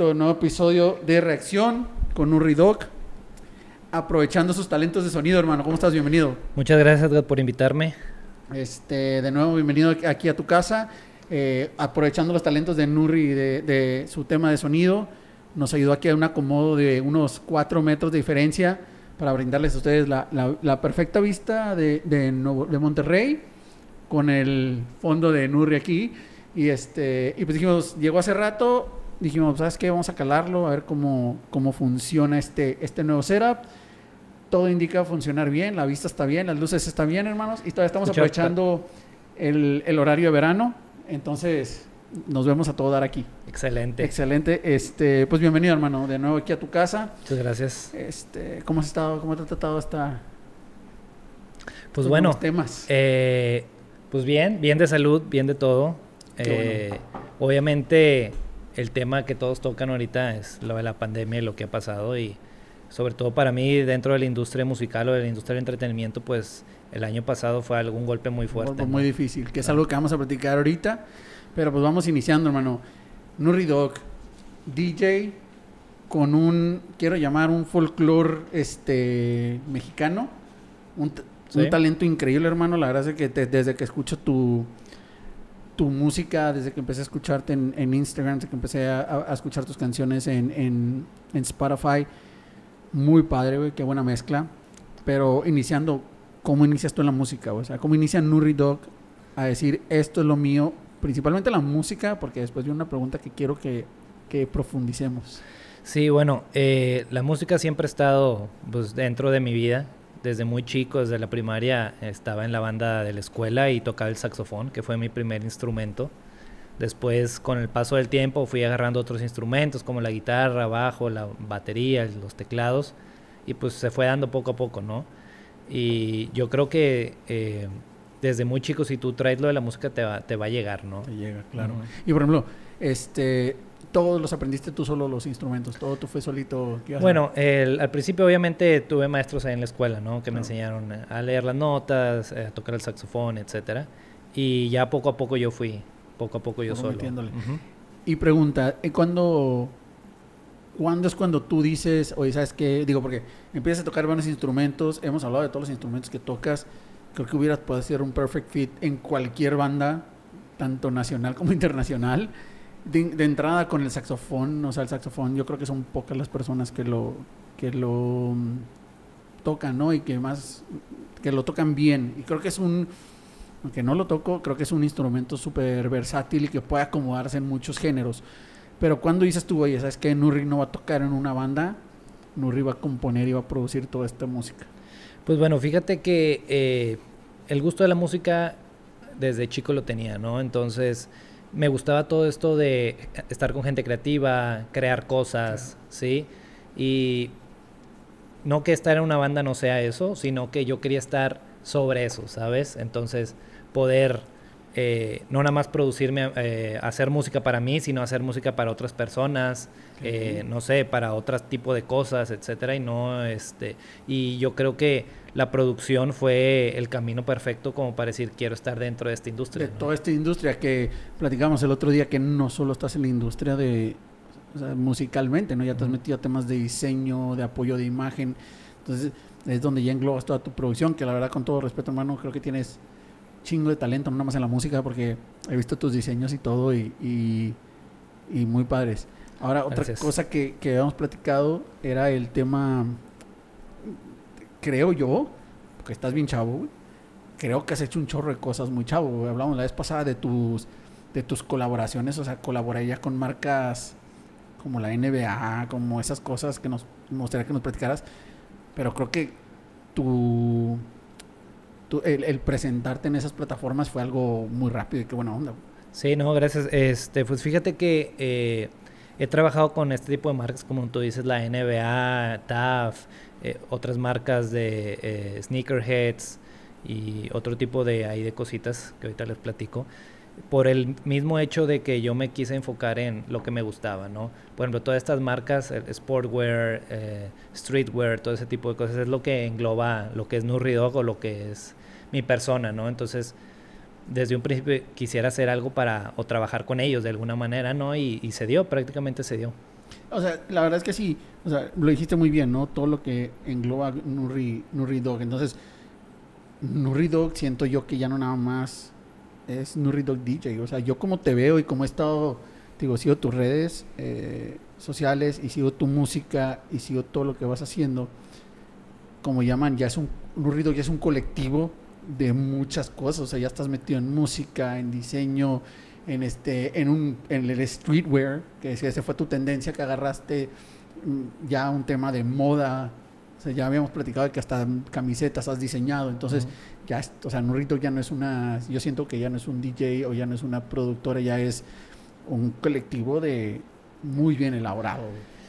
Nuevo episodio de reacción con Uri Doc. Aprovechando sus talentos de sonido, hermano. ¿Cómo estás? Bienvenido. Muchas gracias, Edgar, por invitarme. Este, de nuevo, bienvenido aquí a tu casa. Eh, aprovechando los talentos de Nurri de, de su tema de sonido. Nos ayudó aquí a un acomodo de unos 4 metros de diferencia para brindarles a ustedes la, la, la perfecta vista de, de, de, Monterrey con el fondo de Nurri aquí. Y, este, y pues dijimos, llegó hace rato, dijimos, ¿sabes qué? Vamos a calarlo, a ver cómo, cómo funciona este, este nuevo setup. Todo indica funcionar bien, la vista está bien, las luces están bien, hermanos. Y todavía estamos aprovechando el, el, horario de verano. Entonces, nos vemos a todo dar aquí. Excelente. Excelente. Este, pues bienvenido, hermano, de nuevo aquí a tu casa. Muchas gracias. Este, ¿Cómo has estado? ¿Cómo te ha tratado esta... Pues bueno, temas? Eh, pues bien, bien de salud, bien de todo. Eh, bueno. Obviamente el tema que todos tocan ahorita es lo de la pandemia y lo que ha pasado y sobre todo para mí dentro de la industria musical o de la industria del entretenimiento pues el año pasado fue algún golpe muy fuerte. ¿no? Muy difícil, que es algo que vamos a platicar ahorita, pero pues vamos iniciando hermano. Nuri Dog, DJ con un, quiero llamar un folclore este, mexicano, un, ¿Sí? un, talento increíble hermano, la verdad es que te, desde que escucho tu, tu música, desde que empecé a escucharte en, Instagram, desde que empecé a, escuchar tus canciones en, en, en Spotify. Muy padre, güey, qué buena mezcla. Pero iniciando, ¿cómo inicias tú en la música? O sea, ¿cómo inicia Nuri Dog a decir esto es lo mío? Principalmente la música, porque después de una pregunta que quiero que, que profundicemos. Sí, bueno, eh, la música siempre ha estado pues, dentro de mi vida desde muy chico, desde la primaria, estaba en la banda de la escuela y tocaba el saxofón, que fue mi primer instrumento. Después, con el paso del tiempo, fui agarrando otros instrumentos como la guitarra, bajo, la batería, los teclados, y pues se fue dando poco a poco, ¿no? Y yo creo que eh, desde muy chico, si tú traes lo de la música, te va, te va a llegar, ¿no? Te llega, claro. Uh -huh. Y por ejemplo, este, todos los aprendiste tú solo los instrumentos, todo tú fue solito. Bueno, el, al principio obviamente tuve maestros ahí en la escuela, ¿no? Que me enseñaron a leer las notas, a tocar el saxofón, etcétera. Y ya poco a poco yo fui, poco a poco yo solo. Uh -huh. Y pregunta, ¿cuándo, ¿cuándo es cuando tú dices, oye, ¿sabes qué? Digo, porque empiezas a tocar buenos instrumentos, hemos hablado de todos los instrumentos que tocas, creo que hubieras podido ser un perfect fit en cualquier banda, tanto nacional como internacional de, entrada con el saxofón, o sea, el saxofón, yo creo que son pocas las personas que lo que lo um, tocan, ¿no? Y que más que lo tocan bien. Y creo que es un aunque no lo toco, creo que es un instrumento súper versátil y que puede acomodarse en muchos géneros. Pero cuando dices tú, oye, ¿sabes que Nurri no va a tocar en una banda? Nurri va a componer y va a producir toda esta música. Pues bueno, fíjate que eh, el gusto de la música desde chico lo tenía, ¿no? Entonces me gustaba todo esto de estar con gente creativa, crear cosas, claro. ¿sí? Y no que estar en una banda no sea eso, sino que yo quería estar sobre eso, ¿sabes? Entonces, poder eh, no nada más producirme, eh, hacer música para mí, sino hacer música para otras personas, eh, no sé, para otro tipo de cosas, etcétera, y no, este, y yo creo que la producción fue el camino perfecto como para decir quiero estar dentro de esta industria. De ¿no? toda esta industria que platicamos el otro día que no solo estás en la industria de o sea, musicalmente, ¿no? Ya te has metido a temas de diseño, de apoyo de imagen. Entonces, es donde ya englobas toda tu producción, que la verdad con todo respeto, hermano, creo que tienes chingo de talento, no nada más en la música, porque he visto tus diseños y todo y, y, y muy padres. Ahora, otra Gracias. cosa que, que habíamos platicado era el tema creo yo, porque estás bien chavo, güey, creo que has hecho un chorro de cosas muy chavo. Güey. Hablamos la vez pasada de tus, de tus colaboraciones, o sea, colaboré ya con marcas como la NBA, como esas cosas que nos gustaría que nos platicaras. Pero creo que tu, tu el, el, presentarte en esas plataformas fue algo muy rápido y qué buena onda. Sí, no, gracias. Este, pues fíjate que eh, he trabajado con este tipo de marcas, como tú dices, la NBA, TAF, eh, otras marcas de eh, sneakerheads y otro tipo de ahí de cositas que ahorita les platico por el mismo hecho de que yo me quise enfocar en lo que me gustaba, ¿no? Por ejemplo, todas estas marcas, el sportwear, eh, streetwear, todo ese tipo de cosas es lo que engloba lo que es Nurri Dog o lo que es mi persona, ¿no? Entonces, desde un principio quisiera hacer algo para o trabajar con ellos de alguna manera, ¿no? Y, y se dio, prácticamente se dio. O sea, la verdad es que sí, o sea, lo dijiste muy bien, ¿no? Todo lo que engloba Nurri, Nurri Dog. Entonces, Nurri Dog siento yo que ya no nada más es Nurri Dog DJ. O sea, yo como te veo y como he estado, digo, sigo tus redes eh, sociales y sigo tu música y sigo todo lo que vas haciendo, como llaman, ya es un, Nurri Dog ya es un colectivo de muchas cosas. O sea, ya estás metido en música, en diseño, en este, en un, en el streetwear, que esa fue tu tendencia que agarraste mm, ya un tema de moda. O sea, ya habíamos platicado de que hasta camisetas has diseñado. Entonces, o sea, Nurrito ya no es una, yo siento que ya no es un DJ o ya no es una productora, ya es un colectivo de muy bien elaborado.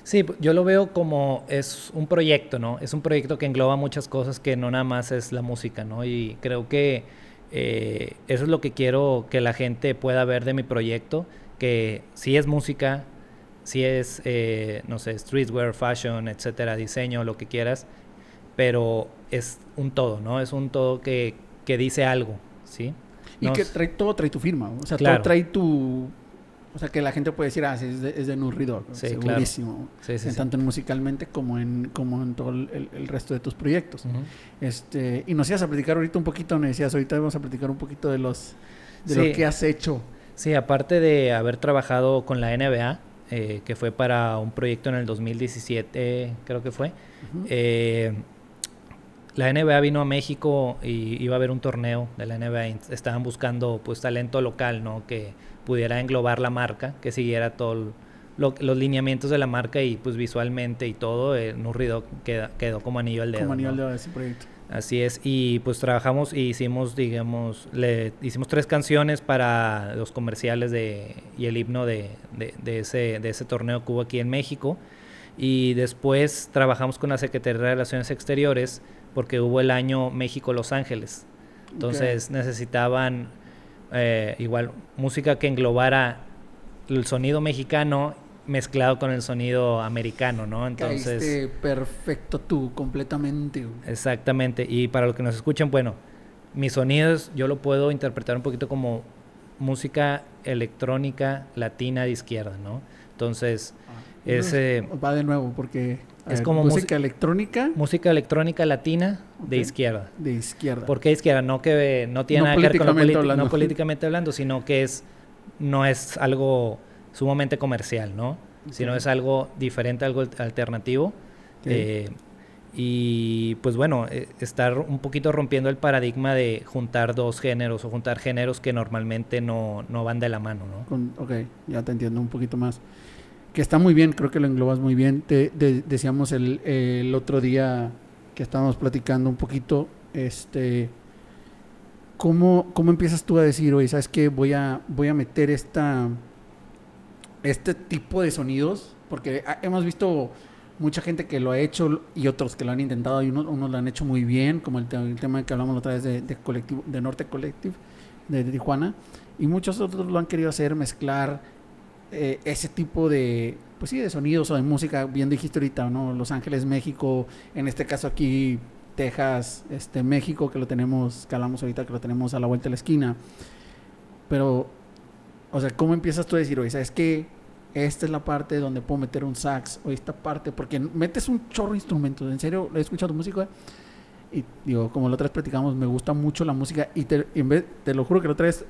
Sí, yo lo veo como es un proyecto, ¿no? Es un proyecto que engloba muchas cosas que no nada más es la música, ¿no? Y creo que eh, eso es lo que quiero que la gente pueda ver de mi proyecto, que si es música, si es, eh, no sé, streetwear, fashion, etcétera, diseño, lo que quieras, pero es un todo, ¿no? Es un todo que, que dice algo, ¿sí? Y que trae, todo trae tu firma, o sea, todo trae tu... O sea, que la gente puede decir, ah, es de, es de Nurridor, sí, segurísimo. Sí, sí, tanto en musicalmente como en, como en todo el, el resto de tus proyectos. este Y nos ibas a platicar ahorita un poquito, me decías, ahorita vamos a platicar un poquito de los de lo que has hecho. Sí, aparte de haber trabajado con la NBA, eh, que fue para un proyecto en el 2017, creo que fue. eh, la NBA vino a México y iba a haber un torneo de la NBA. Estaban buscando pues talento local, ¿no? Que pudiera englobar la marca, que siguiera todos los lineamientos de la marca y pues visualmente y todo, eh, Nurrido quedó, quedó como anillo al dedo. Como anillo al dedo de ese proyecto. Así es, y pues trabajamos y hicimos, digamos, le hicimos tres canciones para los comerciales de, y el himno de, de, ese, de ese torneo que hubo aquí en México. Y después trabajamos con la Secretaría de Relaciones Exteriores porque hubo el año México-Los Ángeles. Entonces necesitaban eh, igual música que englobara el sonido mexicano mezclado con el sonido americano, ¿no? Entonces... perfecto tú, completamente. Exactamente. Y para los que nos escuchan, bueno, mis sonidos yo lo puedo interpretar un poquito como música electrónica latina de izquierda, ¿no? Entonces, ah, ese... Va de nuevo, porque... Es como música electrónica. Música electrónica latina de izquierda. De izquierda. ¿Por qué izquierda? No que no tiene nada que ver con lo no políticamente hablando, sino que es no es algo sumamente comercial, ¿no? Sino es algo diferente, algo alternativo. Eh, y pues bueno, eh, estar un poquito rompiendo el paradigma de juntar dos géneros o juntar géneros que normalmente no, no van de la mano, ¿no? ok, ya te entiendo un poquito más. Que está muy bien, creo que lo englobas muy bien. Te, decíamos el, el, otro día que estábamos platicando un poquito, este, ¿cómo, cómo empiezas tú a decir, oye, ¿sabes qué? Voy a, voy a meter esta este tipo de sonidos, porque hemos visto mucha gente que lo ha hecho y otros que lo han intentado y unos, lo han hecho muy bien, como el, tema que hablamos otra vez de, colectivo, de Norte Collective de, Tijuana, y muchos otros lo han querido hacer, mezclar eh, ese tipo de, pues sí, de sonidos o de música, bien dijiste ahorita, ¿no? Los Ángeles, México, en este caso aquí Texas, este México, que lo tenemos, que hablamos ahorita, que lo tenemos a la vuelta de la esquina, pero o sea, ¿cómo empiezas tú a decir, oye, ¿sabes qué? Esta es la parte donde puedo meter un sax, o esta parte, porque metes un chorro de instrumentos. En serio, he escuchado música y digo, como la otra vez platicamos, me gusta mucho la música y te, en vez, te lo juro que la otra vez,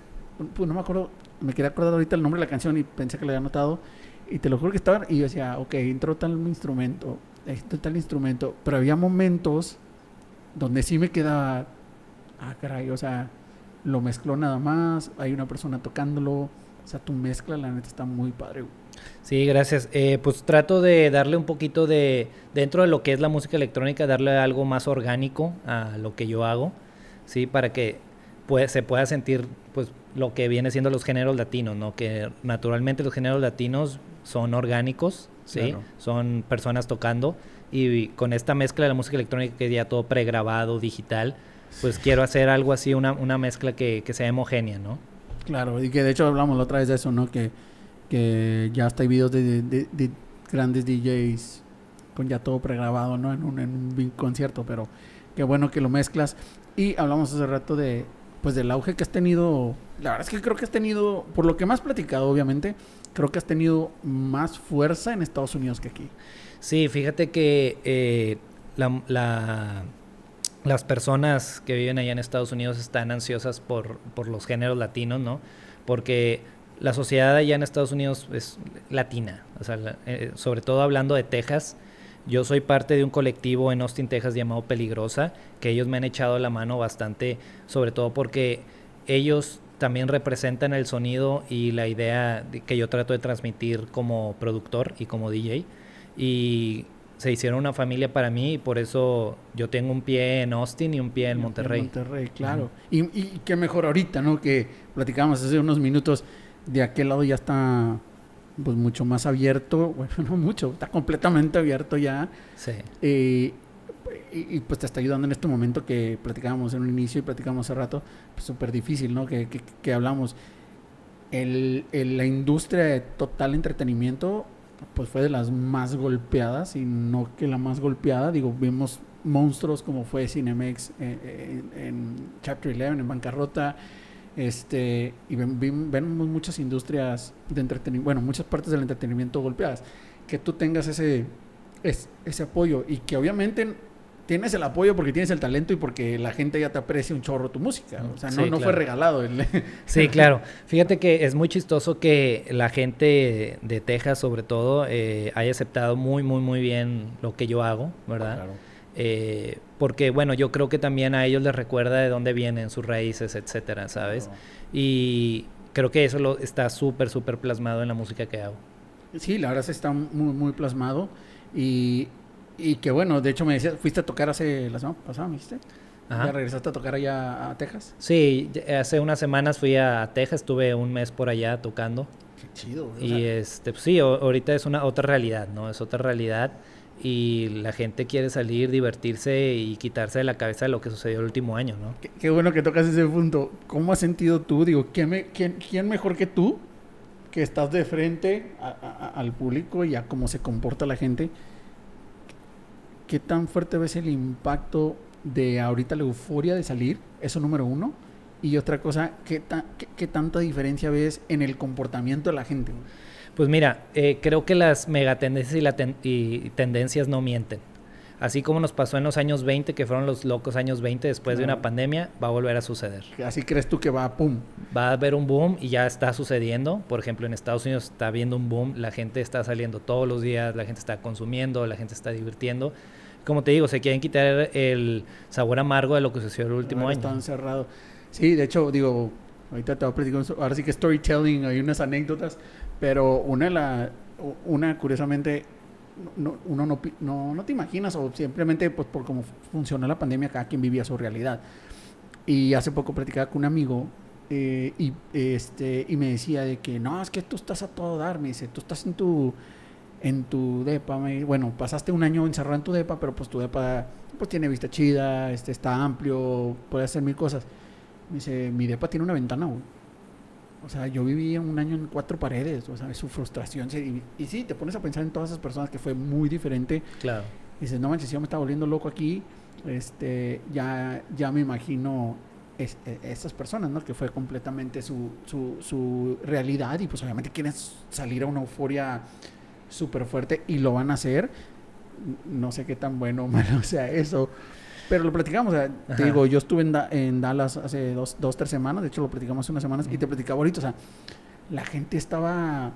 pues no me acuerdo, me quería acordar ahorita el nombre de la canción y pensé que lo había notado y te lo juro que estaba y yo decía, ok, entró tal instrumento, esto tal instrumento, pero había momentos donde sí me quedaba, ah, caray, o sea, lo mezcló nada más, hay una persona tocándolo o sea, tu mezcla, la neta, está muy padre. Sí, gracias. Eh, pues trato de darle un poquito de, dentro de lo que es la música electrónica, darle algo más orgánico a lo que yo hago, ¿sí? Para que se pueda sentir, pues, lo que viene siendo los géneros latinos, ¿no? Que naturalmente los géneros latinos son orgánicos, ¿sí? Son personas tocando y, con esta mezcla de la música electrónica que es ya todo pregrabado, digital, pues quiero hacer algo así, una, una mezcla que, que sea homogénea, ¿no? Claro, y que de hecho hablamos la otra vez de eso, ¿no? Que, que ya hasta hay videos de, de, grandes DJs con ya todo pregrabado, ¿no? En un, en un concierto, pero qué bueno que lo mezclas. Y hablamos hace rato de, pues del auge que has tenido. La verdad es que creo que has tenido, por lo que has platicado, obviamente, creo que has tenido más fuerza en Estados Unidos que aquí. Sí, fíjate que eh, la, las personas que viven allá en Estados Unidos están ansiosas por, por los géneros latinos, ¿no? Porque la sociedad allá en Estados Unidos es latina, o sea, eh, sobre todo hablando de Texas. Yo soy parte de un colectivo en Austin, Texas llamado Peligrosa, que ellos me han echado la mano bastante, sobre todo porque ellos también representan el sonido y la idea que yo trato de transmitir como productor y como DJ. Y se hicieron una familia para mí y por eso yo tengo un pie en Austin y un pie en Monterrey. Monterrey, claro. y, y, qué mejor ahorita, ¿no? Que platicábamos hace unos minutos, de aquel lado ya está pues mucho más abierto, bueno, no mucho, está completamente abierto ya. Sí. Eh, y, pues te está ayudando en este momento que platicábamos en un inicio y platicamos hace rato, pues súper difícil, ¿no? Que, que, hablamos. El, la industria de total entretenimiento, pues fue de las más golpeadas y no que la más golpeada. Digo, vimos monstruos como fue Cinemex eh, eh, en, Chapter 11, en bancarrota. Este, y vemos muchas industrias de entretenimiento, bueno, muchas partes del entretenimiento golpeadas. Que tú tengas ese, ese apoyo y que obviamente tienes el apoyo porque tienes el talento y porque la gente ya te aprecia un chorro tu música. O sea, no, no fue regalado. sí, claro. Fíjate que es muy chistoso que la gente de Texas, sobre todo, eh, haya aceptado muy, muy, muy bien lo que yo hago, ¿verdad? Claro. Eh, porque, bueno, yo creo que también a ellos les recuerda de dónde vienen sus raíces, etcétera, ¿sabes? Y creo que eso lo, está súper, súper plasmado en la música que hago. Sí, la verdad está muy, muy plasmado. Y y que bueno, de hecho me decías, fuiste a tocar hace la semana pasada, me dijiste. ¿Ya regresaste a tocar allá a Texas? Sí, hace unas semanas fui a Texas, estuve un mes por allá tocando. Qué chido. Y este, pues sí, ahorita es una otra realidad, ¿no? Es otra realidad y la gente quiere salir, divertirse y quitarse de la cabeza lo que sucedió el último año, ¿no? Qué, bueno que tocas ese punto. ¿Cómo has sentido tú? Digo, ¿quién, me, quién, quién mejor que tú que estás de frente al público y a cómo se comporta la gente? ¿qué tan fuerte ves el impacto de ahorita la euforia de salir? Eso número uno. Y otra cosa, ¿qué, qué, tanta diferencia ves en el comportamiento de la gente? Pues mira, eh, creo que las megatendencias y, tendencias no mienten. Así como nos pasó en los años 20, que fueron los locos años 20 después de una pandemia, va a volver a suceder. Así crees tú que va, pum. Va a haber un boom y ya está sucediendo. Por ejemplo, en Estados Unidos está habiendo un boom, la gente está saliendo todos los días, la gente está consumiendo, la gente está divirtiendo como te digo, se quieren quitar el sabor amargo de lo que sucedió el último año. Está encerrado. Sí, de hecho, digo, ahorita te voy a platicar, ahora sí que storytelling, hay unas anécdotas, pero una la, una curiosamente, no, uno no, no, no, te imaginas, o simplemente pues, por cómo funcionó la pandemia, cada quien vivía su realidad. Y hace poco platicaba con un amigo eh, y, este, y me decía de que, no, es que tú estás a todo dar, me dice, tú estás en tu en tu depa, bueno, pasaste un año encerrado en tu depa, pero pues tu depa pues tiene vista chida, este está amplio, puede hacer mil cosas. Me dice, mi depa tiene una ventana, O sea, yo viví un año en cuatro paredes, o sea, su frustración. Y, y, sí, te pones a pensar en todas esas personas que fue muy diferente. Claro. Y dices, no manches, yo me está volviendo loco aquí. Este, ya, ya me imagino es, e, esas personas, ¿no? Que fue completamente su, su, su realidad y pues obviamente quieren salir a una euforia súper fuerte y lo van a hacer. No sé qué tan bueno o malo sea eso. Pero lo platicamos, te digo, yo estuve en, en, Dallas hace dos, dos, tres semanas, de hecho lo platicamos hace unas semanas, y te platicaba ahorita, o sea, la gente estaba,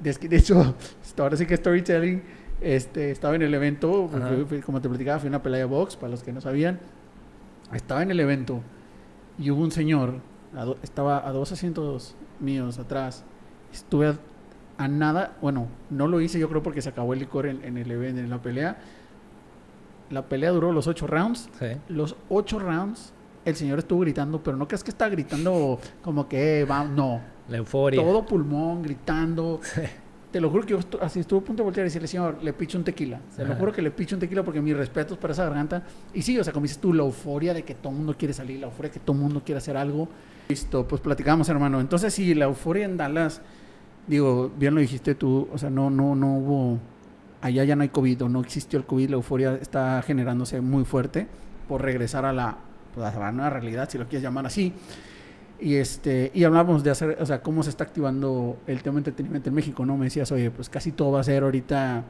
de, hecho, ahora sí que storytelling, este, estaba en el evento, como te platicaba, fue una pelea de box, para los que no sabían, estaba en el evento, y hubo un señor, estaba a dos asientos míos atrás, estuve a nada, bueno, no lo hice yo creo porque se acabó el licor en, el evento, en la pelea. La pelea duró los ocho rounds. Los ocho rounds, el señor estuvo gritando, pero no crees que está gritando como que va, no. La euforia. Todo pulmón, gritando. Te lo juro que yo así estuve a punto de voltear y decirle, señor, le picho un tequila. Te lo juro que le picho un tequila porque mis respetos para esa garganta. Y sí, o sea, como dices tú, la euforia de que todo el mundo quiere salir, la euforia de que todo el mundo quiere hacer algo. Listo, pues platicamos, hermano. Entonces, sí, la euforia en Dallas digo, bien lo dijiste tú, o sea, no, no, no hubo, allá ya no hay COVID, o no existió el COVID, la euforia está generándose muy fuerte por regresar a la, pues, a la nueva realidad, si lo quieres llamar así. Y este y hablamos de hacer, o sea, cómo se está activando el tema de entretenimiento en México, ¿no? Me decías, oye, pues casi todo va a ser ahorita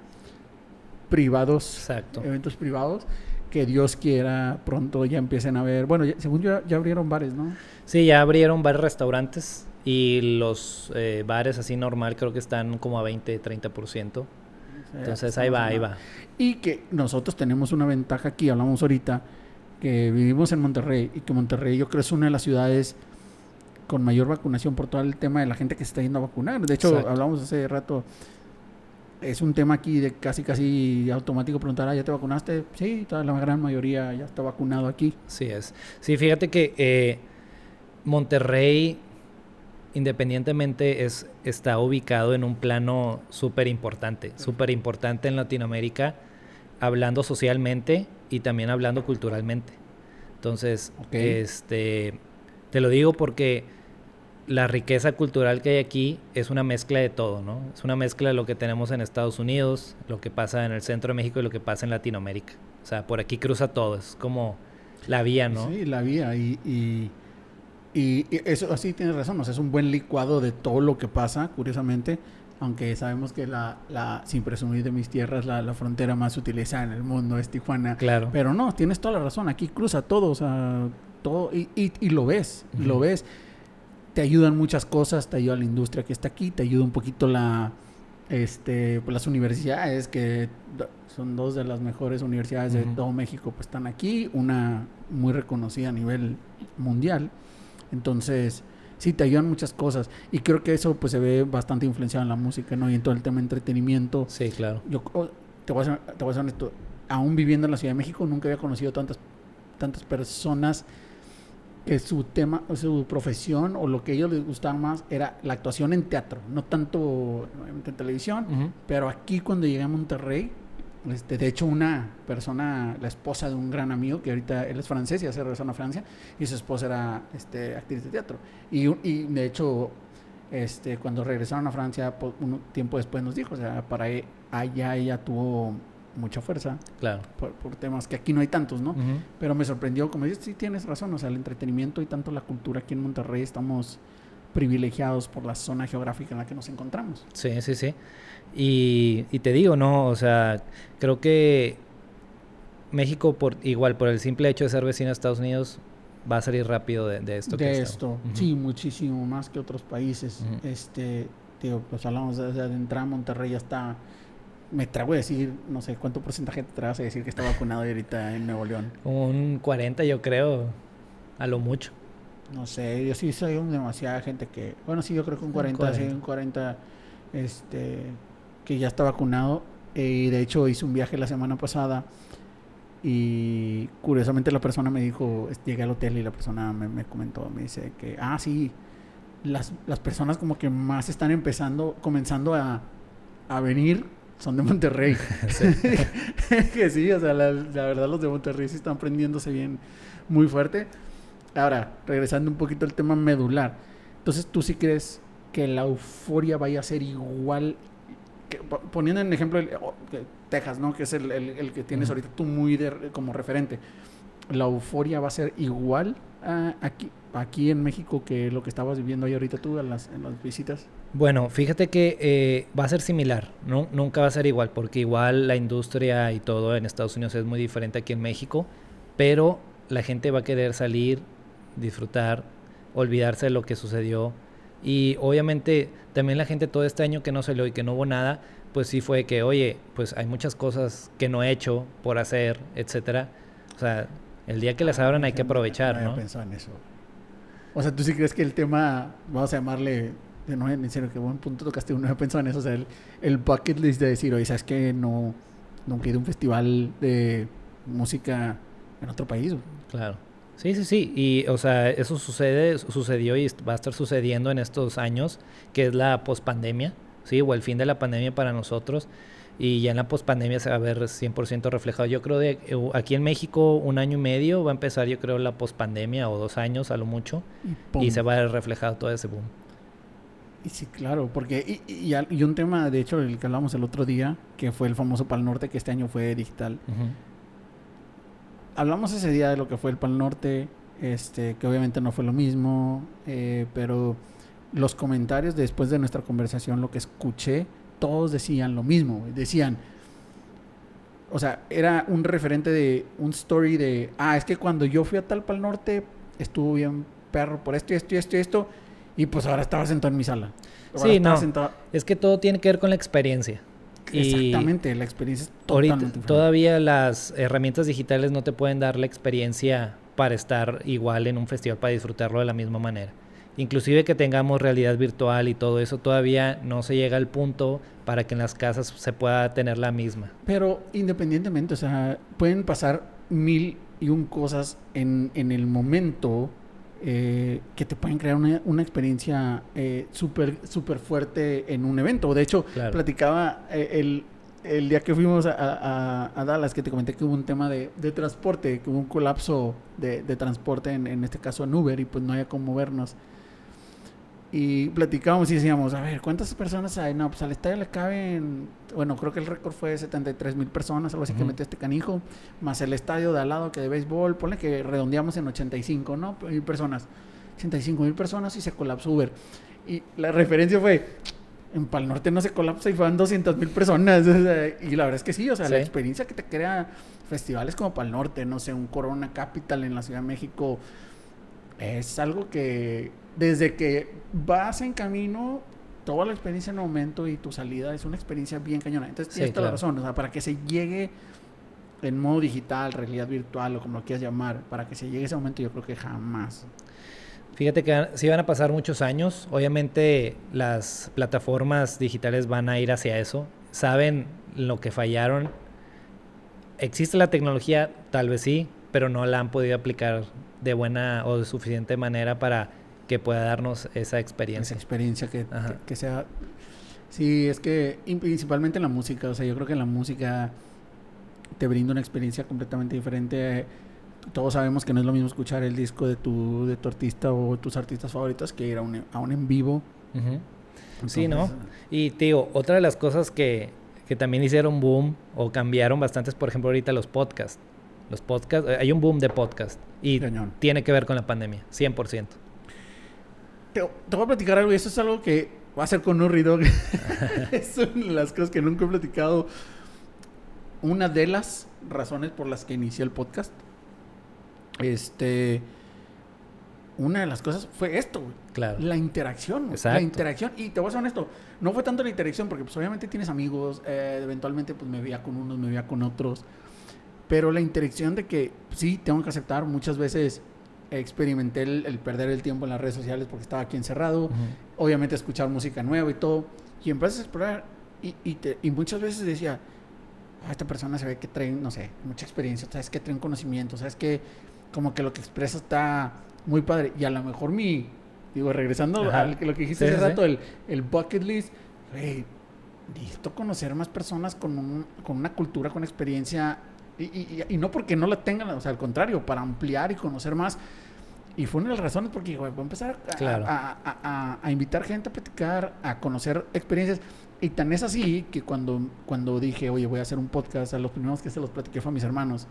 privados, Exacto. eventos privados, que Dios quiera pronto ya empiecen a ver, bueno, ya- según yo ya abrieron bares, ¿no? Sí, ya abrieron varios restaurantes y los eh, bares así normal creo que están como a 20, 30%. Entonces ahí va, ahí va. Y que nosotros tenemos una ventaja aquí, hablamos ahorita, que vivimos en Monterrey y que Monterrey yo creo es una de las ciudades con mayor vacunación por todo el tema de la gente que se está yendo a vacunar. De hecho, Exacto. hablamos hace rato, es un tema aquí de casi casi automático preguntar, ah, ¿ya te vacunaste? Sí, toda la gran mayoría ya está vacunado aquí. Sí es. Sí, fíjate que eh, Monterrey, independientemente, es, está ubicado en un plano súper importante, súper importante en Latinoamérica, hablando socialmente y también hablando culturalmente. Entonces, este, te lo digo porque la riqueza cultural que hay aquí es una mezcla de todo, ¿no? Es una mezcla de lo que tenemos en Estados Unidos, lo que pasa en el centro de México y lo que pasa en Latinoamérica. O sea, por aquí cruza todo, es como la vía, ¿no? Sí, la vía. Y, y, y- y eso así tienes razón. O sea, es un buen licuado de todo lo que pasa, curiosamente. Aunque sabemos que la, la sin presumir de mis tierras, la, la frontera más utilizada en el mundo es Tijuana. Claro. Pero no, tienes toda la razón. Aquí cruza todo, o sea, todo. Y, y, y lo ves, y lo ves. Te ayudan muchas cosas, te ayuda la industria que está aquí, te ayuda un poquito la, este, pues, las universidades, que son dos de las mejores universidades de todo México, pues están aquí, una muy reconocida a nivel mundial. Entonces, sí, te ayudan muchas cosas. Y creo que eso pues se ve bastante influenciado en la música, ¿no? Y en todo el tema de entretenimiento. Sí, claro. Yo oh, te voy a ser, te voy a ser honesto, aún viviendo en la Ciudad de México, nunca había conocido tantas, tantas personas que su tema, su profesión o lo que a ellos les gustaba más era la actuación en teatro, no tanto en televisión, pero aquí cuando llegué a Monterrey, este, de hecho una persona, la esposa de un gran amigo, que ahorita él es francés y hace regresaron a Francia, y su esposa era este, actriz de teatro. Y, y de hecho, este, cuando regresaron a Francia, po- un tiempo después nos dijo, o sea, para e- allá ella tuvo mucha fuerza Claro. por, por temas que aquí no hay tantos, ¿no? Pero me sorprendió, como dices, sí tienes razón, o sea, el entretenimiento y tanto la cultura aquí en Monterrey estamos privilegiados por la zona geográfica en la que nos encontramos. Sí, sí, sí. Y, y te digo, ¿no? O sea, creo que México, por igual, por el simple hecho de ser vecino de Estados Unidos, va a salir rápido de, de esto. que de está- esto, Ujú. sí, muchísimo más que otros países. Este, digo, pues hablamos de, de entrar a Monterrey ya está, me trago de decir, no sé cuánto porcentaje te tragas a decir que está vacunado ahorita en Nuevo León. Un 40, yo creo, a lo mucho. No sé, yo sí soy un demasiada gente que, bueno, sí, yo creo que un Un 40, sí, 40. un 40, este, que ya está vacunado. Y de hecho hice un viaje la semana pasada y curiosamente la persona me dijo, llegué al hotel y la persona me, me comentó, me dice que, ah, sí, las, las personas como que más están empezando, comenzando a, a venir son de Monterrey. que sí, o sea, la, la verdad los de Monterrey sí están prendiéndose bien, muy fuerte. Ahora, regresando un poquito al tema medular. Entonces, ¿tú sí crees que la euforia vaya a ser igual? que- poniendo en ejemplo el, o- que Texas, ¿no? Que es el, el- el que tienes ahorita tú muy de- como referente. ¿La euforia va a ser igual ah, aquí, aquí en México que lo que estabas viviendo ahí ahorita tú en las, en las visitas? Bueno, fíjate que eh, va a ser similar, ¿no? Nunca va a ser igual, porque igual la industria y todo en Estados Unidos es muy diferente aquí en México, pero la gente va a querer salir, disfrutar, olvidarse de lo que sucedió. Y obviamente también la gente todo este año que no salió y que no hubo nada, pues sí fue que, oye, pues hay muchas cosas que no he hecho por hacer, etcétera. O sea, el día que las abran hay que aprovechar, había ¿no? pensado en eso. O sea, ¿tú sí crees que el tema, vamos a llamarle, no, en serio, qué buen punto tocaste, no había pensado en eso, o sea, el, el bucket list de decir, oye, ¿sabes qué? No, nunca he ido a un festival de música en otro país. Claro. Sí, sí, sí. Y, o sea, eso sucede, sucedió y va a estar sucediendo en estos años, que es la pospandemia, ¿sí? O el fin de la pandemia para nosotros. Y ya en la pospandemia se va a ver 100% reflejado. Yo creo de eh, aquí en México un año y medio va a empezar, yo creo, la pospandemia o dos años a lo mucho. Y, se va a ver reflejado todo ese boom. Y sí, claro, porque, y, y, y un tema, de hecho, el que hablamos el otro día, que fue el famoso Pal Norte, que este año fue digital. Ujú. Hablamos ese día de lo que fue el Pal Norte, este, que obviamente no fue lo mismo, eh, pero los comentarios después de nuestra conversación, lo que escuché, todos decían lo mismo, decían, o sea, era un referente de un story de, ah, es que cuando yo fui a tal Pal Norte, estuvo bien perro por esto y esto y esto y esto, y pues ahora estaba sentado en mi sala. Ahora Sí, no. sentado- Es que todo tiene que ver con la experiencia. Y Exactamente, la experiencia es totalmente todavía las herramientas digitales no te pueden dar la experiencia para estar igual en un festival, para disfrutarlo de la misma manera. Inclusive que tengamos realidad virtual y todo eso, todavía no se llega al punto para que en las casas se pueda tener la misma. Pero independientemente, o sea, pueden pasar mil y un cosas en, en el momento eh, que te pueden crear una, una experiencia eh, súper súper fuerte en un evento. De hecho, Claro. platicaba eh, el, el día que fuimos a, a- a Dallas, que te comenté que hubo un tema de, de transporte, que hubo un colapso de, de transporte, en, en este caso en Uber, y pues no había cómo movernos. Y platicábamos y decíamos, a ver, ¿cuántas personas hay? No, pues al estadio le caben, bueno, creo que el récord fue 73 mil personas, algo así que metió este canijo, más el estadio de al lado que de béisbol, ponle que redondeamos en 85, ¿no? Mil personas, 85 mil personas y se colapsó Uber. Y la referencia fue, en Pal Norte no se colapsa y fueron 200 mil personas. o sea, y la verdad es que sí, o sea, la Sí. experiencia que te crea festivales como Pal Norte, no sé, un Corona Capital en la Ciudad de México, es algo que desde que vas en camino, toda la experiencia en el momento y tu salida es una experiencia bien cañona. Entonces Sí, tienes toda la razón, o sea, para que se llegue en modo digital, realidad virtual o como lo quieras llamar, para que se llegue ese momento yo creo que jamás. Fíjate que sí van a pasar muchos años. Obviamente las plataformas digitales van a ir hacia eso. Saben lo que fallaron. ¿Existe la tecnología? Tal vez sí, pero no la han podido aplicar de buena o de suficiente manera para que pueda darnos esa Esa experiencia. experiencia que, que, que sea... Sí, es que principalmente en la música, o sea, yo creo que la música te brinda una experiencia completamente diferente. Todos sabemos que no es lo mismo escuchar el disco de tu, de tu artista o tus artistas favoritos que ir a un, a un en vivo. Sí, ¿no? Entonces, Y te digo, otra de las cosas que, que también hicieron boom o cambiaron bastante es, por ejemplo, ahorita los podcasts. Los podcasts, eh, hay un boom de podcast y Cañón. tiene que ver con la pandemia, 100%. Te, te voy a platicar algo y eso es algo que va a ser con Nurri Dog. es una de las cosas que nunca he platicado. Una de las razones por las que inicié el podcast. Este. Una de las cosas fue esto, güey. Claro. La interacción. Exacto. La interacción. Y te voy a ser honesto. No fue tanto la interacción, porque pues obviamente tienes amigos. eh, eventualmente pues me veía con unos, me veía con otros. Pero la interacción de que sí, tengo que aceptar. Muchas veces experimenté el, el perder el tiempo en las redes sociales porque estaba aquí encerrado. Ujú. Obviamente escuchar música nueva y todo. Y empiezas a explorar. Y, y, te- y muchas veces decía, "Ah, esta persona se ve que trae, no sé, mucha experiencia. Sabes que trae un conocimiento. Sabes que como que lo que expresa está muy padre. Y a lo mejor mi, digo, regresando Ajá. a lo que dijiste Sí, hace sí, rato, el, el bucket list, güey, necesito conocer más personas con, un- con una cultura, con experiencia. Y, y- y- no porque no la tengan, o sea, al contrario, para ampliar y conocer más. Y fue una de las razones porque voy a empezar a, Claro. a- a- a invitar gente a platicar, a conocer experiencias. Y tan es así que cuando, cuando dije, oye, voy a hacer un podcast, a los primeros que se los platiqué fue a mis hermanos.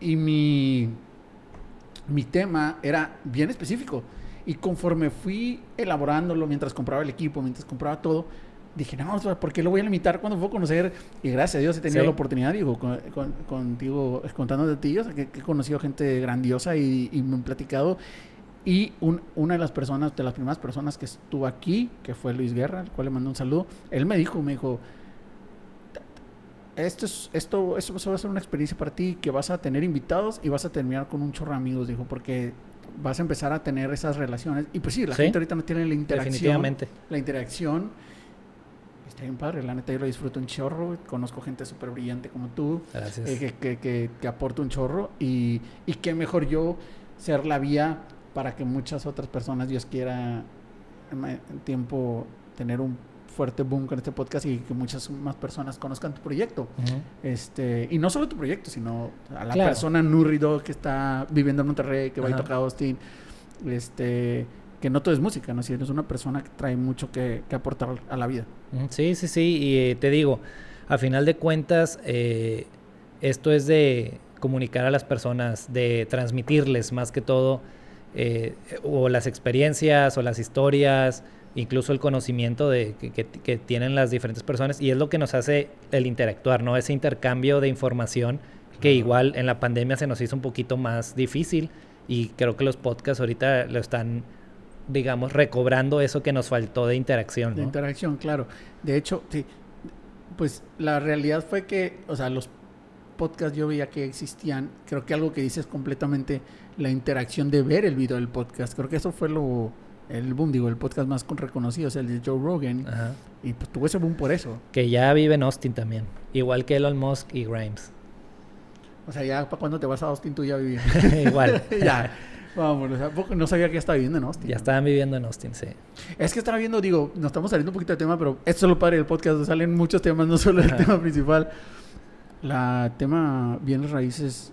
Y mi, mi tema era bien específico. Y conforme fui elaborándolo, mientras compraba el equipo, mientras compraba todo, dije, no, ¿por qué lo voy a limitar cuando puedo conocer? Y gracias a Dios he tenido Sí. la oportunidad, digo, con- con- contigo, contando de ti, o sea, que, que he conocido gente grandiosa y, y me han platicado. Y un- una de las personas, de las primeras personas que estuvo aquí, que fue Luis Guerra, al cual le mandé un saludo, él me dijo, me dijo, esto, es, esto, esto va a ser una experiencia para ti, que vas a tener invitados y vas a terminar con un chorro de amigos, dijo, porque vas a empezar a tener esas relaciones. Y pues sí, la Sí. gente ahorita no tiene la interacción. Definitivamente. La interacción está bien padre, la neta yo lo disfruto un chorro, conozco gente súper brillante como tú, Gracias. eh, que, que, que, que aporta un chorro y, y qué mejor yo ser la vía para que muchas otras personas, Dios quiera, en tiempo tener un fuerte boom con este podcast y que muchas más personas conozcan tu proyecto. Este, y no solo tu proyecto, sino a la Claro. persona Nurrido que está viviendo en Monterrey, que va Ajá. toca a Austin, este, que no todo es música, ¿no? Si eres una persona que trae mucho que, que aportar a la vida. Sí, sí, sí. Y eh, te digo, a final de cuentas, eh, esto es de comunicar a las personas, de transmitirles más que todo, eh, o las experiencias o las historias, incluso el conocimiento de, que, tienen las diferentes personas, y es lo que nos hace el interactuar, ¿no? Ese intercambio de información que igual en la pandemia se nos hizo un poquito más difícil y creo que los podcasts ahorita lo están digamos, recobrando eso que nos faltó de interacción. De interacción, claro. De hecho, sí, pues la realidad fue que, o sea, los podcasts yo veía que existían. Creo que algo que dices completamente la interacción de ver el video del podcast. Creo que eso fue lo el boom, digo, el podcast más reconocido es el de Joe Rogan. Y pues tuvo ese boom por eso. Que ya vive en Austin también. Igual que Elon Musk y Grimes. O sea, ya para cuando te vas a Austin tú ya vivías. Igual. ya. Vamos, no sabía que estaba viviendo en Austin. Ya estaban viviendo en Austin, sí. Es que estaba viendo, digo, nos estamos saliendo un poquito de tema, pero esto es lo padre del podcast, salen muchos temas, no solo el tema principal. La tema bienes raíces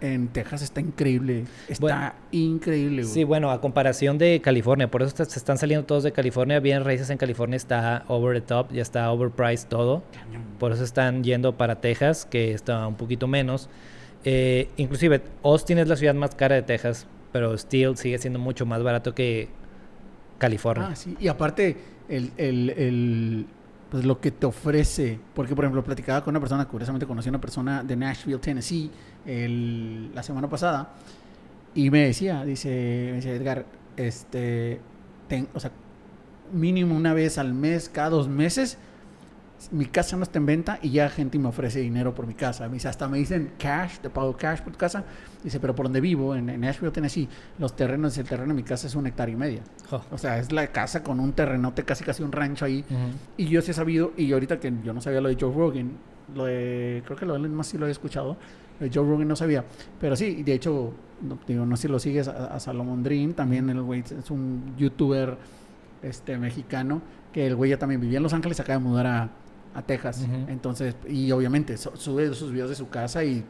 en Texas está increíble. Está increíble. Sí, bueno, a comparación de California, por eso se están saliendo todos de California. Bien raíces en California está over the top, ya está overpriced todo. Por eso están yendo para Texas, que está un poquito menos. Eh, inclusive, Austin es la ciudad más cara de Texas, pero Steel sigue siendo mucho más barato que California. Ah, sí. Y aparte, el, el, el pues lo que te ofrece, porque por ejemplo platicaba con una persona, curiosamente conocí a una persona de Nashville, Tennessee, la semana pasada, y me decía, dice, me Edgar, este, o sea, mínimo una vez al mes, cada dos meses, mi casa no está en venta y ya gente me ofrece dinero por mi casa. Me dice, hasta me dicen cash, te pago cash por tu casa. Dice, pero por donde vivo, en, Nashville, Tennessee, los terrenos, el terreno de mi casa es un hectárea y media. Oh. O sea, es la casa con un terrenote, casi casi un rancho ahí. Y yo sí he sabido, y ahorita que yo no sabía lo de Joe Rogan, lo de, creo que lo de más sí lo he escuchado, lo de Joe Rogan no sabía. Pero sí, de hecho, no, digo, no sé si lo sigues a, Salomon Dream, también el güey es un youtuber este, mexicano, que el güey ya también vivía en Los Ángeles, acaba de mudar a a Texas. Entonces, y obviamente sube sus videos de su casa y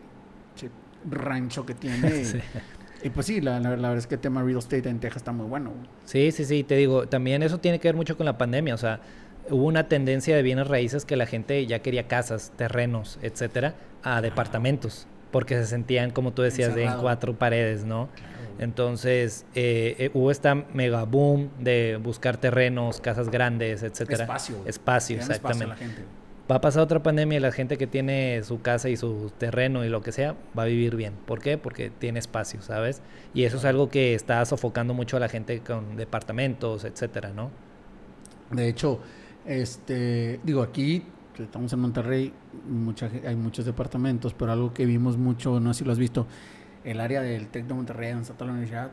rancho que tiene. Y pues sí, la, verdad es que el tema real estate en Texas está muy bueno. Sí, sí, sí, te digo, también eso tiene que ver mucho con la pandemia, o sea, hubo una tendencia de bienes raíces que la gente ya quería casas, terrenos, etcétera, a departamentos, porque se sentían, como tú decías, de en cuatro paredes, ¿no? Entonces, eh, eh, hubo esta mega boom de buscar terrenos, casas grandes, etcétera. Espacio. Espacio, exactamente. la gente. Va a pasar otra pandemia y la gente que tiene su casa y su terreno y lo que sea va a vivir bien. ¿Por qué? Porque tiene espacio, ¿sabes? Y eso es algo que está sofocando mucho a la gente con departamentos, etcétera, ¿no? De hecho, este, digo, aquí estamos en Monterrey, mucha, hay muchos departamentos, pero algo que vimos mucho, no sé si lo has visto, el área del TEC de Monterrey, donde está toda la universidad,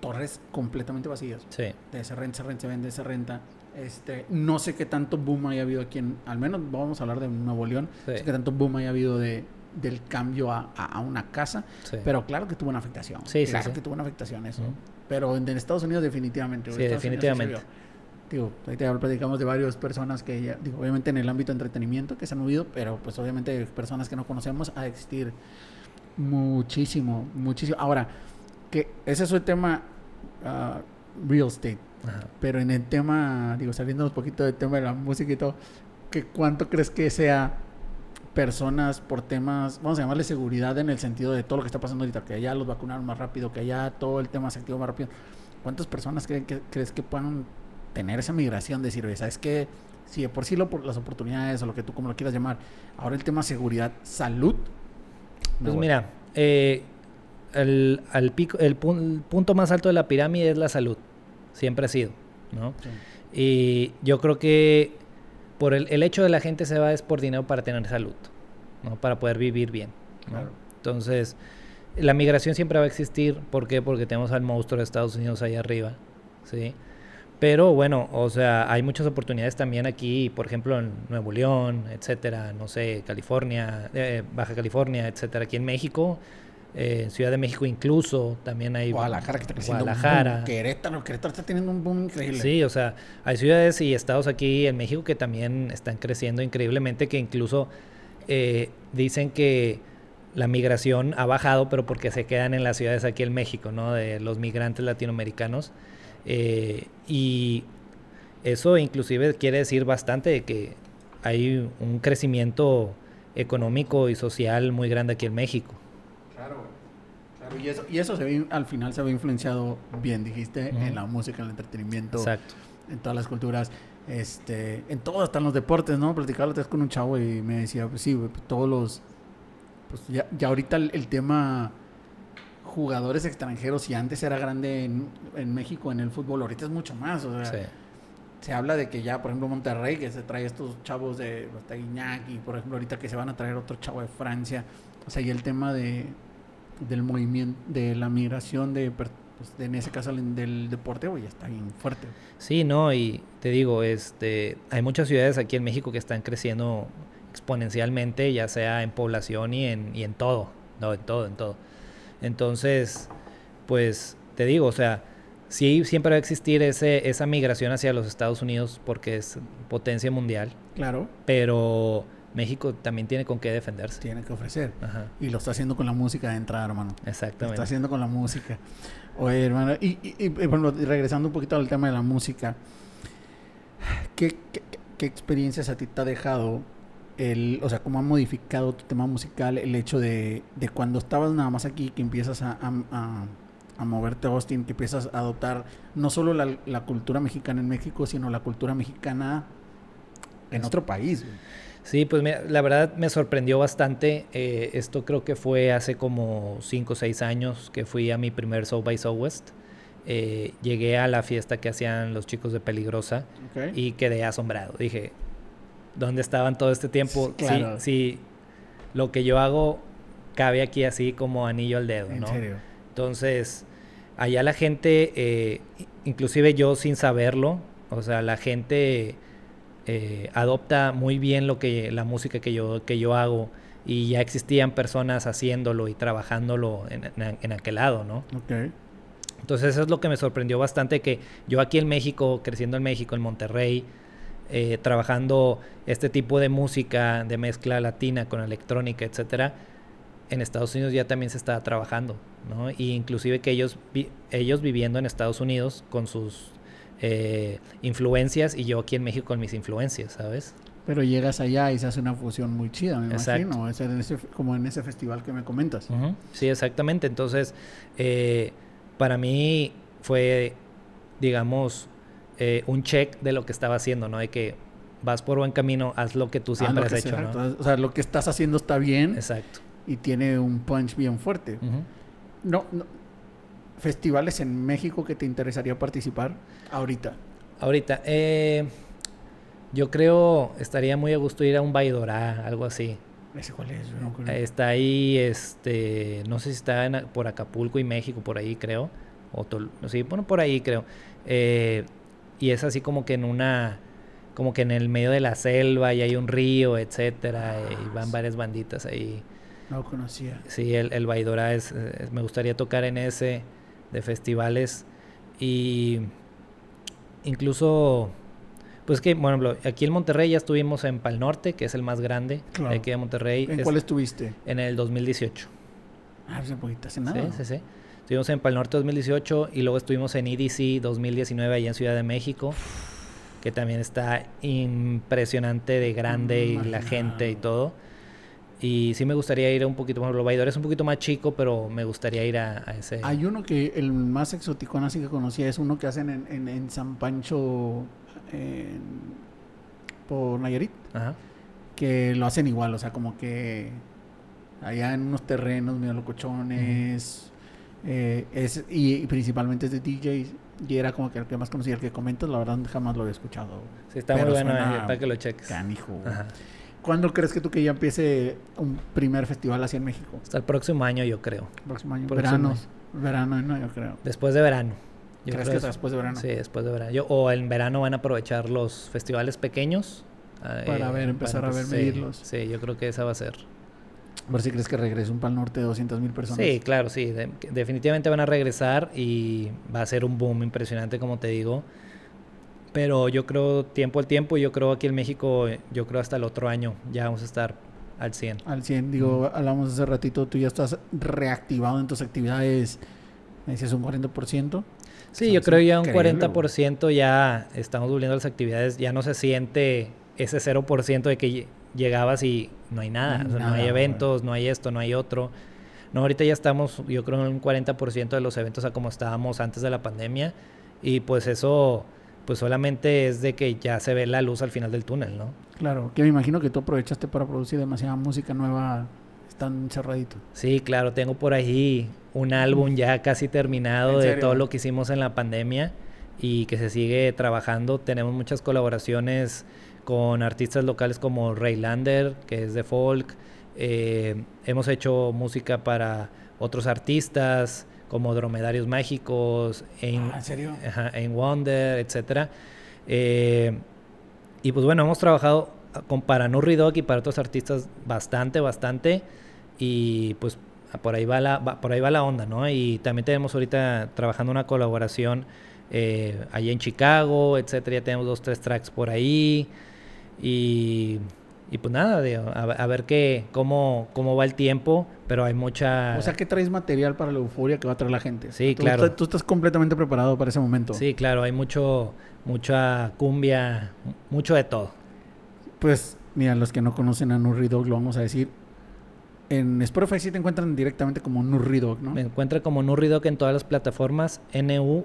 torres completamente vacías. Sí. De se renta, se renta, se vende, se renta. Este, no sé qué tanto boom haya habido aquí en, al menos vamos a hablar de Nuevo León, sí. sé qué tanto boom haya habido de, del cambio a, a, una casa, pero claro que tuvo una afectación. Sí, claro que tuvo una afectación eso. Pero en, Estados Unidos definitivamente. Sí, definitivamente. Digo, ahí te platicamos de varias personas que ya, digo, obviamente en el ámbito de entretenimiento que se han movido, pero pues obviamente personas que no conocemos a existir Muchísimo, muchísimo. Ahora, que ese es el tema uh, real estate. Pero en el tema, digo, saliendo un poquito del tema de la música y todo, que ¿cuánto crees que sea personas por temas, vamos a llamarle seguridad en el sentido de todo lo que está pasando ahorita, que allá los vacunaron más rápido, que allá todo el tema se activó más rápido? ¿Cuántas personas creen que, crees que puedan tener esa migración? Decir, ¿sabes qué? Si de por sí lo, por las oportunidades o lo que tú como lo quieras llamar, ahora el tema seguridad, salud, pues mira, eh, el, pico, el, punto más alto de la pirámide es la salud. Siempre ha sido, ¿no? Y yo creo que por el, el, hecho de la gente se va es por dinero para tener salud, ¿no? Para poder vivir bien. Entonces, la migración siempre va a existir. ¿Por qué? Porque tenemos al monstruo de Estados Unidos ahí arriba, ¿sí? Pero bueno, o sea, hay muchas oportunidades también aquí, por ejemplo, en Nuevo León, etcétera, no sé, California, eh, Baja California, etcétera. Aquí en México, eh, en Ciudad de México incluso, también hay... Guadalajara que está creciendo Guadalajara. Querétaro, Querétaro está teniendo un boom increíble. Sí, o sea, hay ciudades y estados aquí en México que también están creciendo increíblemente, que incluso eh, dicen que la migración ha bajado, pero porque se quedan en las ciudades aquí en México, ¿no? De los migrantes latinoamericanos. Eh, y eso inclusive quiere decir bastante de que hay un crecimiento económico y social muy grande aquí en México. Claro, y eso, y eso se ve, al final se ve influenciado bien, dijiste, en la música, en el entretenimiento, Exacto. en todas las culturas, este, en todo, hasta en los deportes, ¿no? Platicaba la otra vez con un chavo y me decía, pues sí, pues todos los, pues ya, ya ahorita el, el tema jugadores extranjeros, y antes era grande en, en México en el fútbol, ahorita es mucho más, o sea, Sí. se habla de que ya, por ejemplo, Monterrey, que se trae estos chavos de hasta Guiñac, y por ejemplo, ahorita que se van a traer otro chavo de Francia. O sea, y el tema de del movimiento, de la migración de, pues, de- en ese caso del, deporte, güey, ya está bien fuerte. Sí, no, y te digo, este, hay muchas ciudades aquí en México que están creciendo exponencialmente, ya sea en población y en, y en todo, no, en todo, en todo. Entonces, pues, te digo, o sea, sí siempre va a existir ese, esa migración hacia los Estados Unidos porque es potencia mundial, Claro, pero México también tiene con qué defenderse. tiene que ofrecer. Ajá, Y lo está haciendo con la música de entrada, hermano. Lo está exactamente. haciendo con la música. Oye, hermano, y, y- y, bueno, regresando un poquito al tema de la música, ¿qué, qué, qué experiencias a ti te ha dejado el, o sea, cómo ha modificado tu tema musical el hecho de, de cuando estabas nada más aquí, que empiezas a, a, a- a moverte a Austin, que empiezas a adoptar no solo la, la cultura mexicana en México, sino la cultura mexicana en otro país? güey? Sí, pues mira, la verdad me sorprendió bastante. eh, esto creo que fue hace como 5 o 6 años que fui a mi primer South by Southwest. Eh, llegué a la fiesta que hacían los chicos de Peligrosa y quedé asombrado. Dije, ¿dónde estaban todo este tiempo? Sí, claro. Sí, sí, lo que yo hago cabe aquí así como anillo al dedo, ¿En ¿no? serio? Entonces, allá la gente, eh, inclusive yo sin saberlo, o sea, la gente eh, adopta muy bien lo que la música que yo que yo hago y ya existían personas haciéndolo y trabajándolo en, en- en aquel lado, ¿no? Ok. Entonces eso es lo que me sorprendió bastante que yo aquí en México, creciendo en México, en Monterrey, eh, trabajando este tipo de música de mezcla latina con electrónica, etcétera, en Estados Unidos ya también se estaba trabajando, ¿no? Y inclusive que ellos vi- ellos viviendo en Estados Unidos con sus eh, influencias y yo aquí en México con mis influencias, ¿sabes? Pero llegas allá y se hace una fusión muy chida, me Exacto. imagino. Es en ese, como en ese festival que me comentas. Sí, exactamente. Entonces, eh, para mí fue, digamos, eh, un check de lo que estaba haciendo, ¿no? De que vas por buen camino, haz lo que tú Ah, siempre lo has hecho, sea, ¿no? O sea, lo que estás haciendo está bien Exacto. y tiene un punch bien fuerte. No, no- festivales en México que te interesaría participar ahorita. Ahorita, eh, yo creo estaría muy a gusto ir a un Baidorá, algo así. Ese cuál es, no creo. Está ahí, este, no sé si está en- por Acapulco y México, por ahí creo. O sí, bueno, por ahí creo. Eh, y es así como que en una, como que en el medio de la selva y hay un río, etcétera, y van varias banditas ahí. No conocía. Sí, el, el Baidora es, me gustaría tocar en ese de festivales y incluso, pues que, bueno, aquí en Monterrey ya estuvimos en Pal Norte, que es el más grande Claro. aquí de Monterrey. ¿En Es- cuál estuviste? En el 2018. Ah, pues un poquito hace nada. Sí, sí, sí. Estuvimos en Pal Norte 2018 y luego estuvimos en EDC 2019 allá en Ciudad de México, que también está impresionante de grande y la gente y todo. Y sí me gustaría ir a un poquito, bueno, Baidor es un poquito más chico, pero me gustaría ir a, a ese. Hay uno que el más exótico así que conocía es uno que hacen en, en, en San Pancho en- por Nayarit, Ajá. que lo hacen igual, o sea, como que allá en unos terrenos medio locochones, eh, es, y, y principalmente es de DJs, y era como que el que más conocía, el que comentas, la verdad jamás lo había escuchado. Sí, está Pero muy bueno eh, para que lo cheques. Canijo. ¿Cuándo crees que tú que ya empiece un primer festival así en México? Hasta el próximo año, yo creo. Próximo año. Próximo Veranos. Verano, no, yo creo. Después de verano. Yo ¿Crees creo que después de verano? Sí, después de verano. Yo, o en verano van a aprovechar los festivales pequeños. eh, Para ver, empezar a ver, sí, medirlos. Sí, yo creo que esa va a ser. Ver si crees que regrese un Pal Norte de 200 mil personas. Sí, claro, sí. de- definitivamente van a regresar y va a ser un boom impresionante, como te digo. Pero yo creo tiempo al tiempo, yo creo aquí en México, yo creo hasta el otro año ya vamos a estar al 100. Al 100, digo, hablamos hace ratito, tú ya estás reactivado en tus actividades, me dices un 40%. Sí, yo creo ya un increíble, 40% ya estamos volviendo a las actividades, ya no se siente ese 0% de que llegabas y no hay nada, No hay o sea, no nada, hay güey. eventos, no hay esto, no hay otro. No, ahorita ya estamos, yo creo, en un 40% de los eventos a como estábamos antes de la pandemia. Y pues eso, pues solamente es de que ya se ve la luz al final del túnel, ¿no? Claro, que me imagino que tú aprovechaste para producir demasiada música nueva tan encerradito. Sí, claro, tengo por ahí un álbum ya casi terminado de todo lo que hicimos en la pandemia y que se sigue trabajando. Tenemos muchas colaboraciones con artistas locales como Raylander, que es de folk. Eh, hemos hecho música para otros artistas como Dromedarios Mágicos, en, ah, serio? en Wonder, etc. Eh, y pues bueno, hemos trabajado con, para Nurri Dog y para otros artistas bastante, bastante. Y pues por ahí va la, por ahí va la onda, ¿no? Y también tenemos ahorita trabajando una colaboración eh, allá en Chicago, etcétera. Ya tenemos dos, tres tracks por ahí. Y, y pues nada, a, ver qué, cómo, cómo va el tiempo, pero hay mucha... O sea, que traes material para la euforia que va a traer la gente. Sí, claro. tú estás completamente preparado para ese momento. Sí, claro, hay mucho, mucha cumbia, mucho de todo. Pues, mira, los que no conocen a Nurri Dog, lo vamos a decir, en Spotify sí te encuentran directamente como Nurridog, ¿no? Me encuentra como Nurridog en todas las plataformas, N-U-R-Y-D-O-G,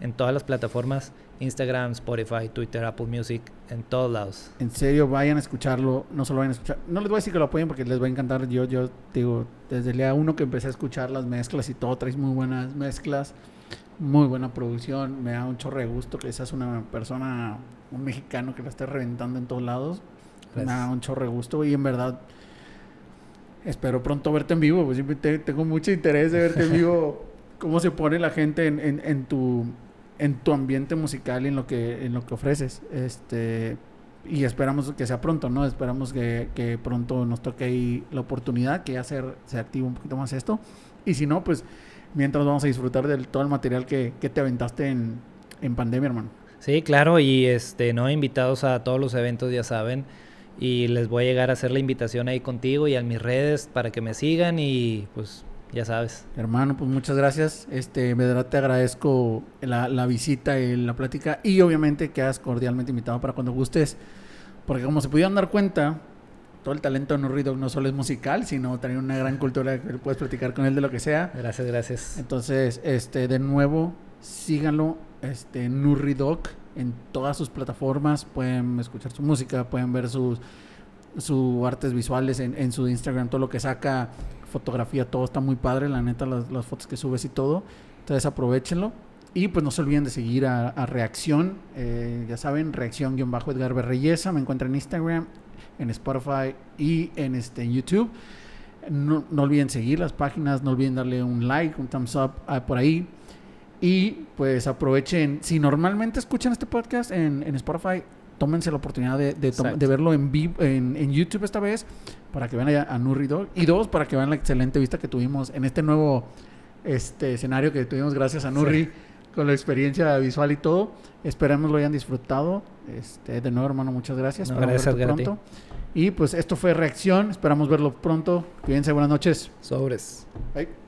en todas las plataformas, Instagram, Spotify, Twitter, Apple Music, en todos lados. En serio, vayan a escucharlo, no solo vayan a escuchar, no les voy a decir que lo apoyen porque les va a encantar, yo, yo digo, desde el día uno que empecé a escuchar las mezclas y todo, traes muy buenas mezclas, muy buena producción, me da un chorre de gusto que seas una persona, un mexicano que la esté reventando en todos lados, me da un chorre de gusto y en verdad espero pronto verte en vivo, pues siempre tengo mucho interés de verte en vivo, cómo se pone la gente en, en, tu en tu ambiente musical y en lo que en lo que ofreces. Este y esperamos que sea pronto, ¿no? Esperamos que, que pronto nos toque ahí la oportunidad, que ya se, se active un poquito más esto. Y si no, pues mientras vamos a disfrutar de todo el material que, que te aventaste en, en pandemia, hermano. Sí, claro, y este, no invitados a todos los eventos, ya saben y les voy a llegar a hacer la invitación ahí contigo y a mis redes para que me sigan y pues ya sabes. Hermano, pues muchas gracias. Este, verdad te agradezco la, la visita y la plática y obviamente quedas cordialmente invitado para cuando gustes, porque como se pudieron dar cuenta, todo el talento de Nurri no solo es musical, sino también una gran cultura que puedes platicar con él de lo que sea. Gracias, gracias. Entonces, este, de nuevo, síganlo, este, Nurri en todas sus plataformas. Pueden escuchar su música, pueden ver sus, sus artes visuales en, en, su Instagram, todo lo que saca, fotografía, todo está muy padre, la neta, las, fotos que subes y todo. Entonces aprovechenlo. Y pues no se olviden de seguir a, Reacción, eh, ya saben, Reacción-Edgar Berreyesa, me encuentran en Instagram, en Spotify y en este, YouTube. No, no, olviden seguir las páginas, no olviden darle un like, un thumbs up ah, por ahí. Y pues aprovechen, si normalmente escuchan este podcast en, Spotify, tómense la oportunidad de, de, verlo en, vivo, en, YouTube esta vez para que vean a, a Nurri Y dos, para que vean la excelente vista que tuvimos en este nuevo este escenario que tuvimos gracias a Nurri con la experiencia visual y todo. Esperamos lo hayan disfrutado. Este, de nuevo, hermano, muchas gracias. No, gracias, pronto. Y pues esto fue Reacción. Esperamos verlo pronto. Cuídense, buenas noches. Sobres. Bye.